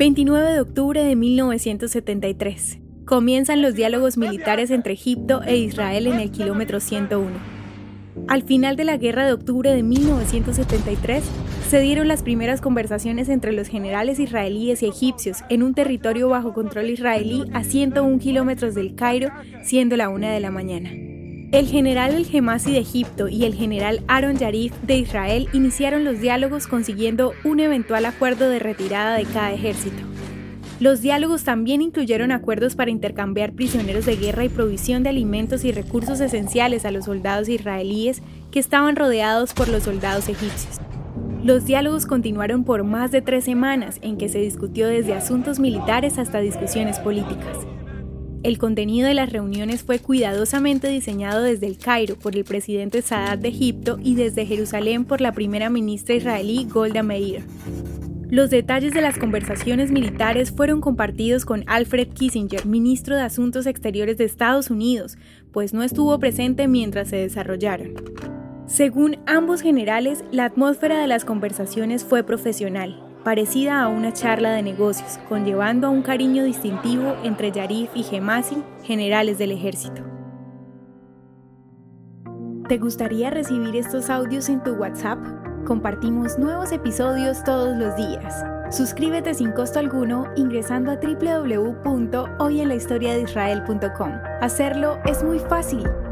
29 de octubre de 1973. Comienzan los diálogos militares entre Egipto e Israel en el kilómetro 101. Al final de la guerra de octubre de 1973, se dieron las primeras conversaciones entre los generales israelíes y egipcios en un territorio bajo control israelí a 101 kilómetros del Cairo, siendo la una de la mañana. El general El Gemasi de Egipto y el general Aaron Yarif de Israel iniciaron los diálogos consiguiendo un eventual acuerdo de retirada de cada ejército. Los diálogos también incluyeron acuerdos para intercambiar prisioneros de guerra y provisión de alimentos y recursos esenciales a los soldados israelíes que estaban rodeados por los soldados egipcios. Los diálogos continuaron por más de tres semanas en que se discutió desde asuntos militares hasta discusiones políticas. El contenido de las reuniones fue cuidadosamente diseñado desde el Cairo por el presidente Sadat de Egipto y desde Jerusalén por la primera ministra israelí Golda Meir. Los detalles de las conversaciones militares fueron compartidos con Alfred Kissinger, ministro de Asuntos Exteriores de Estados Unidos, pues no estuvo presente mientras se desarrollaron. Según ambos generales, la atmósfera de las conversaciones fue profesional, parecida a una charla de negocios, conllevando a un cariño distintivo entre Yarif y Gemasi, generales del ejército. ¿Te gustaría recibir estos audios en tu WhatsApp? Compartimos nuevos episodios todos los días. Suscríbete sin costo alguno ingresando a www.hoyenlahistoriadeisrael.com. Hacerlo es muy fácil.